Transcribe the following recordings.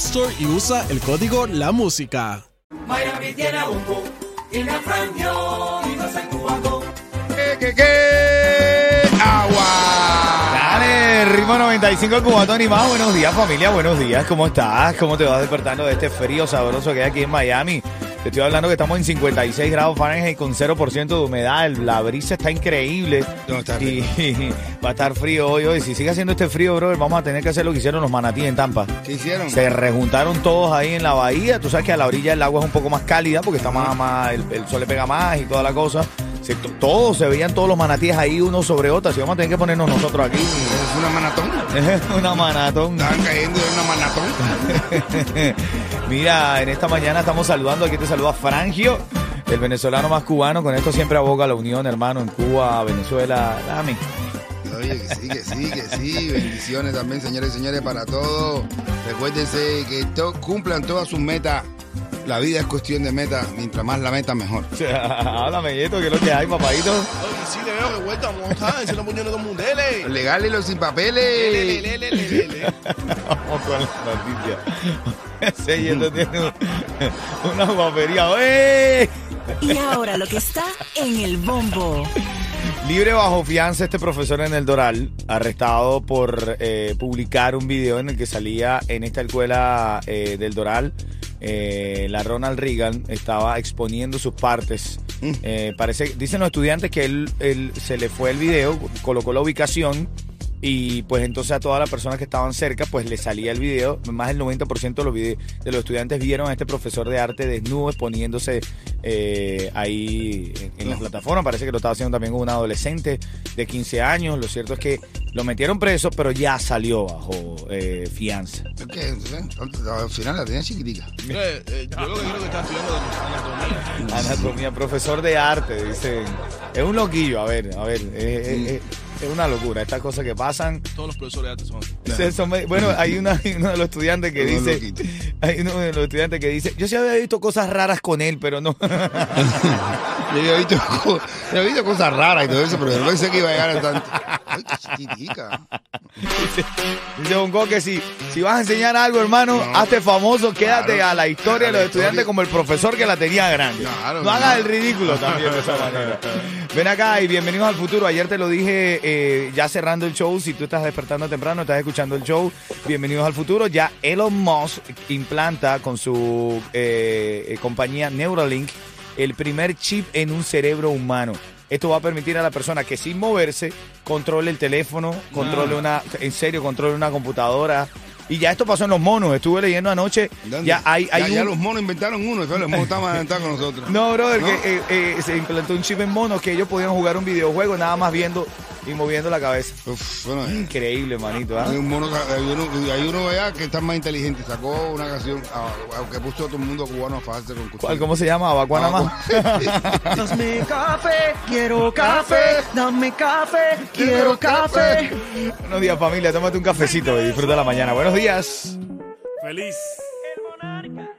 Store y usa el código La Música. Miami tiene a y la Frangio y a cubano. ¿Qué, qué, qué? Agua. Dale, ritmo 95 Cubatón y más. Buenos días, familia. Buenos días. ¿Cómo estás? ¿Cómo te vas despertando de este frío sabroso que hay aquí en Miami? Te estoy hablando que estamos en 56 grados Fahrenheit con 0% de humedad. La brisa está increíble. No, está y, va a estar frío hoy. Hoy, si sigue haciendo este frío, brother, vamos a tener que hacer lo que hicieron los manatíes en Tampa. ¿Qué hicieron? Se rejuntaron todos ahí en la bahía. Tú sabes que a la orilla el agua es un poco más cálida porque está más, más el, el sol le pega más y toda la cosa. Se, to- todos se veían todos los manatíes ahí unos sobre otros. Y vamos a tener que ponernos nosotros aquí. Es una manatón. una manatón. Estaban cayendo de una manatón. Mira, en esta mañana estamos saludando. Aquí te saluda Frangio, el venezolano más cubano. Con esto siempre aboga la unión, hermano, en Cuba, Venezuela. Dame. Oye, que sí, que sí, que sí. Bendiciones también, señores y señores, para todos. Recuérdense que to- cumplan todas sus metas. La vida es cuestión de metas. Mientras más la meta, mejor. Háblame, Yeto, que es lo que hay, papadito. Oye, sí, te veo que vuelta a montar, se lo ponen todo el mundo. Dele. Los legales y los sin Lele, papeles. lele, lele, lele. Vamos con la noticia. Ese Yeto tiene un- una guapería. ¡Eh! Y ahora lo que está en el bombo. Libre bajo fianza este profesor en el Doral, arrestado por eh, publicar un video en el que salía en esta escuela eh, del Doral. Eh, la Ronald Reagan estaba exponiendo sus partes. Eh, parece, dicen los estudiantes que él, él se le fue el video, colocó la ubicación y pues entonces a todas las personas que estaban cerca pues le salía el video. Más del 90% de los, de los estudiantes vieron a este profesor de arte desnudo exponiéndose eh, ahí en, en la plataforma. Parece que lo estaba haciendo también con un adolescente de 15 años. Lo cierto es que lo metieron preso, pero ya salió bajo eh, fianza. Es que, ¿eh? Al final la tenía chiquitica. Eh, eh, Yo lo que creo que está estudiando anatomía. Anatomía, profesor de arte, dicen. Es un loquillo, a ver, a ver. eh, eh, es una locura. Estas cosas que pasan. Todos los profesores de arte son bueno, hay, una- hay uno de los estudiantes que dice, hay uno de los estudiantes que dice, yo sí había visto cosas raras con él, pero no. Yo había visto, yo había visto cosas raras y todo eso, pero yo pensé que iba a llegar a tanto. Ay, qué chiquitica. Dice que si, si vas a enseñar algo, hermano, hazte famoso, quédate Claro, a la historia de los estudiantes como el profesor que la tenía grande. Claro, no hagas el ridículo también de esa manera. Ven acá y bienvenidos al futuro. Ayer te lo dije, eh, ya cerrando el show, si tú estás despertando temprano, estás escuchando el show, bienvenidos al futuro. Ya Elon Musk implanta con su eh, eh, compañía Neuralink el primer chip en un cerebro humano. Esto va a permitir a la persona que sin moverse controle el teléfono, controle una, en serio, controle una computadora. Y ya esto pasó en los monos. Estuve leyendo anoche. ¿Dónde? Ya hay, hay ya, ya un- los monos inventaron uno, después los monos estaban adelantados con nosotros. no, brother, ¿No? que eh, eh, se implantó un chip en monos que ellos podían jugar un videojuego nada más viendo y moviendo la cabeza. Uf, bueno, eh, Increíble, manito. ¿ah? hay, un mono, hay, uno, hay uno allá que está más inteligente. Sacó una canción, ah, aunque puso a todo el mundo cubano a fajarse con ¿Cuál, ¿Cómo se llama? Bacuanama. Dame café, quiero café, dame café, quiero café. Buenos días, familia. Tómate un cafecito y disfruta la mañana. Buenos días. Feliz.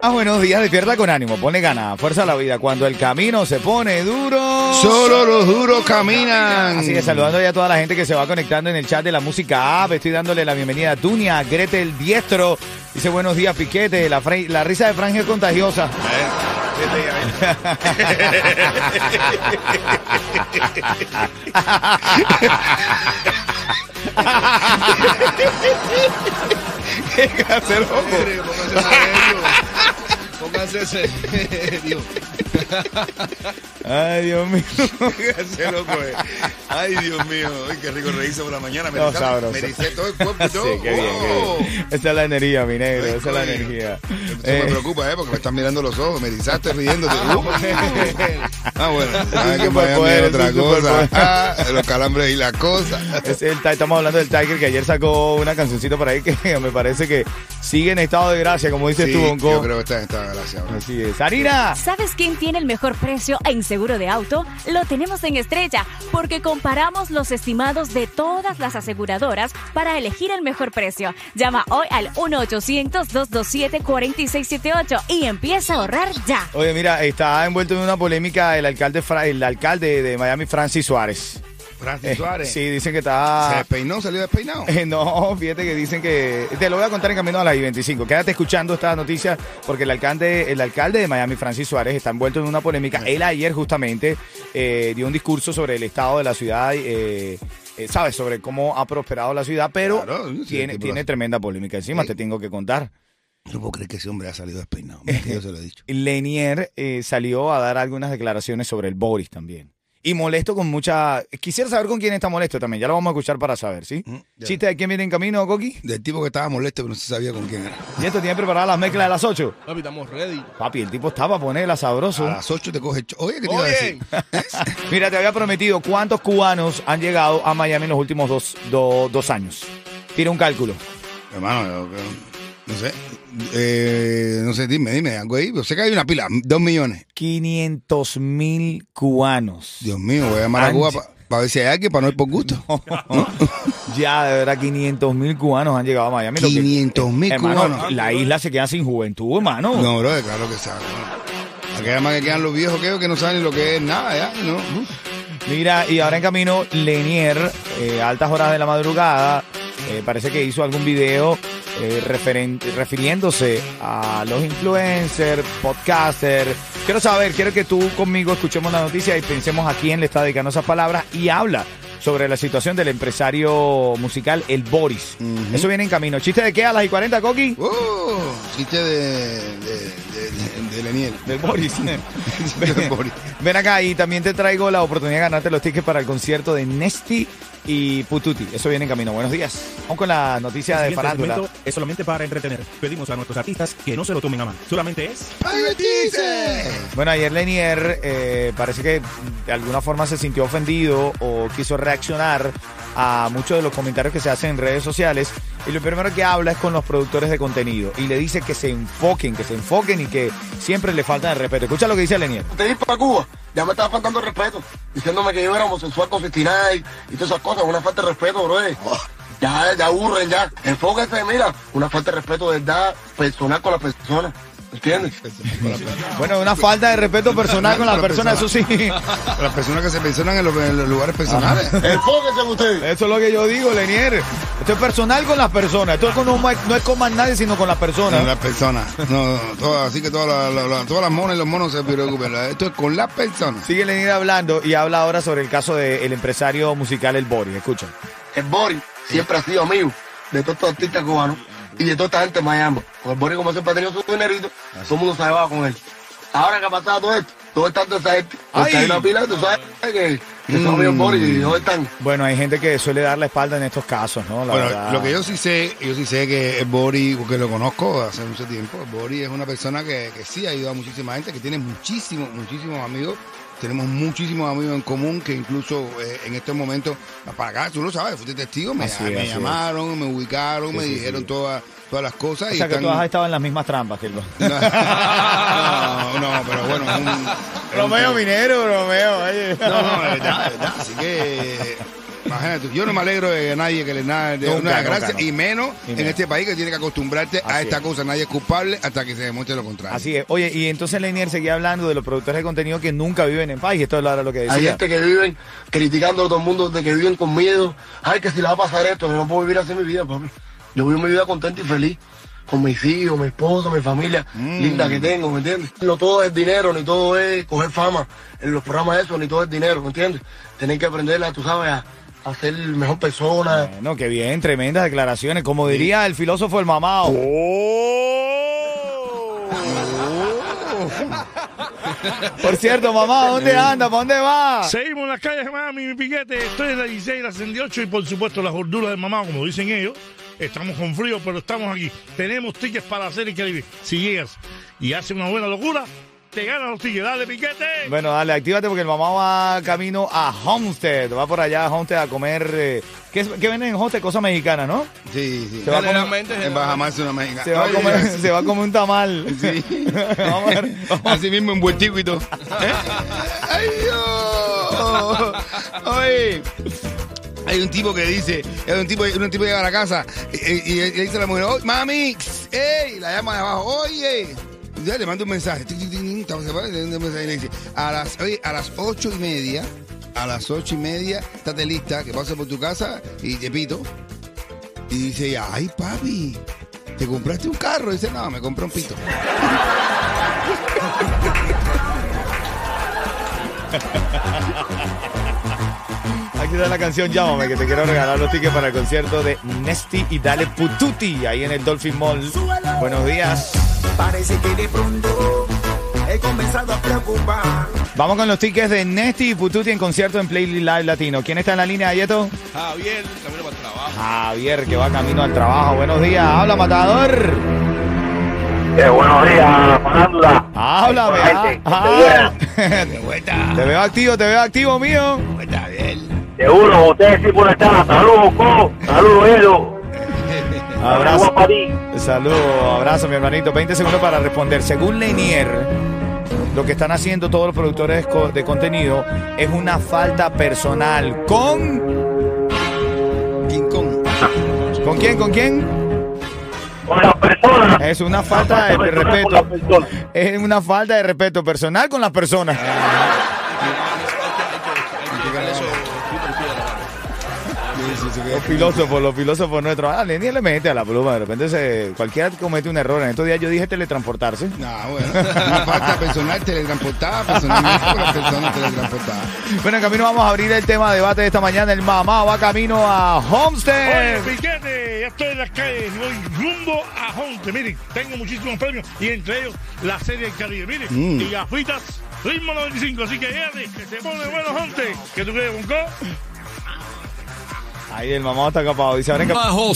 Ah, buenos días. Despierta con ánimo. Pone ganas. Fuerza a la vida. Cuando el camino se pone duro. Solo los duros caminan. Así que saludando ya a toda la gente que se va conectando en el chat de la música app. Estoy dándole la bienvenida a Dunia, Gretel Diestro. Dice buenos días, Piquete. La, la risa de Franje es contagiosa. Ay, Dios mío. Ese loco es. Ay, Dios mío. Ay, qué rico reírse por la mañana. Me No, me todo el cuerpo y todo. Sí, qué bien, qué Oh. bien. Esa es la energía, mi negro. Ay, Esa es la energía. Eso Eh, me preocupa, ¿eh? Porque me están mirando los ojos. Me erizaste riéndote. Uh. ah, bueno. Sabes que otra cosa. Ah, los calambres y la cosa. es el estamos hablando del Tiger que ayer sacó una cancioncita por ahí que me parece que sigue en estado de gracia, como dices Sí, tú, Bonco. yo creo que está en esta gracia ahora. Así es. Sarina. ¿Sabes quién tiene el mejor precio en seguro de auto? Lo tenemos en Estrella, porque comparamos los estimados de todas las aseguradoras para elegir el mejor precio. Llama hoy al 1-800-227-4678 y empieza a ahorrar ya. Oye, mira, está envuelto en una polémica el alcalde, Fra- el alcalde de Miami, Francis Suárez. Francis Eh, Suárez. Sí, dicen que ¿Se está... despeinó? ¿Salió despeinado? Eh, no, fíjate que dicen que... Te lo voy a contar en camino a las I-25. Quédate escuchando esta noticia porque el alcalde, el alcalde de Miami, Francis Suárez, está envuelto en una polémica. Él ayer justamente eh, dio un discurso sobre el estado de la ciudad, eh, eh, ¿sabes? Sobre cómo ha prosperado la ciudad, pero Claro, sí, tiene, tiene tremenda polémica encima, te tengo que contar. No puedo creer que ese hombre ha salido despeinado. Yo se lo he dicho. Lenier eh, salió a dar algunas declaraciones sobre el Boris también. Y molesto con mucha... Quisiera saber con quién está molesto también. Ya lo vamos a escuchar para saber, ¿sí? Ya. ¿Chiste de quién viene en camino, Coqui? Del tipo que estaba molesto que no se sabía con quién era. ¿Y esto tiene preparadas las mezclas de las 8? Papi, estamos ready. Papi, el tipo estaba para ponerla sabroso. A las 8 te coge Oye, ¿qué te iba a Oye. decir? Mira, te había prometido cuántos cubanos han llegado a Miami en los últimos dos, do- dos años. Tira un cálculo. Hermano, yo- yo- no sé. Eh, no sé, dime, dime, algo ahí. Yo sé que hay una pila, dos millones. 500 mil cubanos. Dios mío, voy a llamar a. Cuba para ver si hay alguien para no ir por gusto. Ya, de verdad, 500 mil cubanos han llegado a Miami. Lo que- 500.000 hermano, cubanos. La isla se queda sin juventud, hermano. No, bro, claro que sabe. Aquí además que quedan los viejos que, que no saben lo que es nada, ya, ¿no? Mira, y ahora en camino, Lenier, eh, altas horas de la madrugada, eh, parece que hizo algún video eh, refiriéndose a los influencers, podcasters. Quiero saber, quiero que tú conmigo escuchemos la noticia y pensemos a quién le está dedicando esas palabras y habla sobre la situación del empresario musical El Boris. Eso viene en camino. ¿Chiste de qué a las y 40, Coqui? Uh, chiste de, de, de, de, de Leniel. Del Boris. Del Boris. Ven acá y también te traigo la oportunidad de ganarte los tickets para el concierto de Nesty y Pututi. Eso viene en camino. Buenos días. Vamos con la noticia El de farándula. es solamente para entretener. Pedimos a nuestros artistas que no se lo tomen a mal. Solamente es ¡Divertirse! Bueno, ayer Lenier eh, parece que de alguna forma se sintió ofendido o quiso reaccionar a muchos de los comentarios que se hacen en redes sociales. Y lo primero que habla es con los productores de contenido y le dice que se enfoquen, que se enfoquen y que siempre le faltan el respeto. Escucha lo que dice Lenier. de ir para Cuba, ya me estaba faltando respeto, diciéndome que yo era homosexual con 69 y todas esas cosas, una falta de respeto, bro. Ya, ya aburren, ya. Enfóquese, mira, una falta de respeto de verdad personal con la persona. ¿Entiendes? Bueno, una falta de respeto personal con las personas, eso sí. Las personas que se pensionan en los, en los lugares personales. Enfóquese en usted. Eso es lo que yo digo, Lenier. Esto es personal con las personas. Esto es con un- no es con más nadie, sino con las Con personas. las personas. No, no, así que todas las, todas las monas y los monos se preocupen. Esto es con las personas. Sigue Lenier hablando y habla ahora sobre el caso del empresario musical El Boris. Escucha. El Boris siempre ha sido amigo de todos estos artistas cubanos y de toda esta gente de Miami. Con el Boris, como siempre ha tenido su dinerito, todo el mundo se llevaba con él. Ahora que ha pasado todo esto, todo está de esa gente. Porque Ay. hay una pila, tú sabes que, que son amigos Mm. Y no están. Bueno, hay gente que suele dar la espalda en estos casos, ¿no? La Bueno, verdad. lo que yo sí sé, yo sí sé que el Bori, porque lo conozco hace mucho tiempo, el Bori es una persona que, que sí ha ayudado a muchísima gente, que tiene muchísimos, muchísimos amigos. Tenemos muchísimos amigos en común que incluso eh, en estos momentos, para acá, tú lo sabes, fuiste testigo, me, Así es, me así es. llamaron, me ubicaron, Sí, me sí, dijeron sí. Todas, todas las cosas. O y sea, que están- tú has estado en las mismas trampas que el no, no, pero bueno, es un- es un- Romeo Minero, Romeo. oye. No, no, de verdad, de verdad. Así que, imagínate, yo no me alegro de nadie que le nada de Nunca, una no. y menos Y en este país que tiene que acostumbrarte a esta es. cosa. Nadie es culpable hasta que se demuestre lo contrario. Así es. Oye, y entonces Lenier seguía hablando de los productores de contenido que nunca viven en paz. Y esto es ahora lo que Hay decía. gente que viven criticando a todo el mundo, de que viven con miedo. Ay, que si le va a pasar esto, yo no puedo vivir así mi vida, papi. Yo vivo mi vida contenta y feliz. Con mis hijos, mi esposo, mi familia Mm. linda que tengo, ¿me entiendes? No todo es dinero, ni todo es coger fama en los programas de eso, ni todo es dinero, ¿me entiendes? Tener que aprender, tú sabes, a, a ser mejor persona. Bueno, qué bien, tremendas declaraciones. Como diría el filósofo el mamado. Por cierto, mamá, ¿dónde anda? ¿Para dónde va? Seguimos en las calles de Miami, mi piquete. Estoy en la 16, la 68 y por supuesto las gorduras de mamá, como dicen ellos. Estamos con frío, pero estamos aquí. Tenemos tickets para hacer el Caribe. Si llegas y haces una buena locura, te ganan los tickets. Dale, piquete. Bueno, dale, actívate porque el mamá va camino a Homestead. Va por allá a Homestead a comer. eh, ¿qué, venden en Homestead? Cosa mexicana, ¿no? Sí, sí. Se va a comer, En Bahamas es una mexicana. se va a comer, se va a comer un tamal. Sí. Vamos a ver. vamos a- Así mismo envueltico y todo. ¿Eh? ¡Ay, Dios! Oye, hay un tipo que dice, hay un tipo, un tipo llega a la casa y, y- y le dice a la mujer, "Oh, mami, ¡ey! La llama de abajo, oye. Ya le manda un mensaje. Tic, tic, tic, estamos a las, oye, a las ocho y media, a las ocho y media, estate lista, que pase por tu casa y te pito. Y dice, ay, papi, ¿te compraste un carro? Y dice, no, me compré un pito. Aquí está la canción Llámame, que te quiero regalar los tickets para el concierto de Nesty y Dale Pututi ahí en el Dolphin Mall. Buenos días. Parece que de pronto he comenzado a preocupar. Vamos con los tickets de Nesty y Pututi en concierto en Playlist Live Latino. ¿Quién está en la línea, Ayeto? Javier, camino para el trabajo. Javier, que va camino al trabajo. Buenos días. Habla, matador. buenos días, Farándula. Háblame. Gente, ah, de ah. Te veo activo, te veo activo, mío. Seguro, ustedes sí por estar. Saludos, Co. Saludos, Edo. Abrazo. para ti. Saludos, abrazo, mi hermanito. 20 segundos para responder. Según Lenier, lo que están haciendo todos los productores de contenido es una falta personal. ¿Con? King Kong. ¿Con quién? ¿Con quién? Con las personas. Es una falta de respeto. Es una falta de respeto personal con las personas. Los filósofos, los filósofos nuestros. Ah, Lenier le mete a la pluma. De repente se, cualquiera comete un error. En estos días yo dije teletransportarse. No, bueno, una falta personal teletransportada, personalmente teletransportadas. Bueno, en camino vamos a abrir el tema de debate de esta mañana. El mamá va camino a Oye, Homestead. piquete, ya estoy en las calles y voy rumbo a Honte. Miren, tengo muchísimos premios y entre ellos la serie del Caribe. Miren, Mm. y gafitas Ritmo 95. Así que fíjate, que se pone bueno Honte. ¿Qué tú crees, Bonco? Ahí el mamá está capado. Dice, ahora en Bajo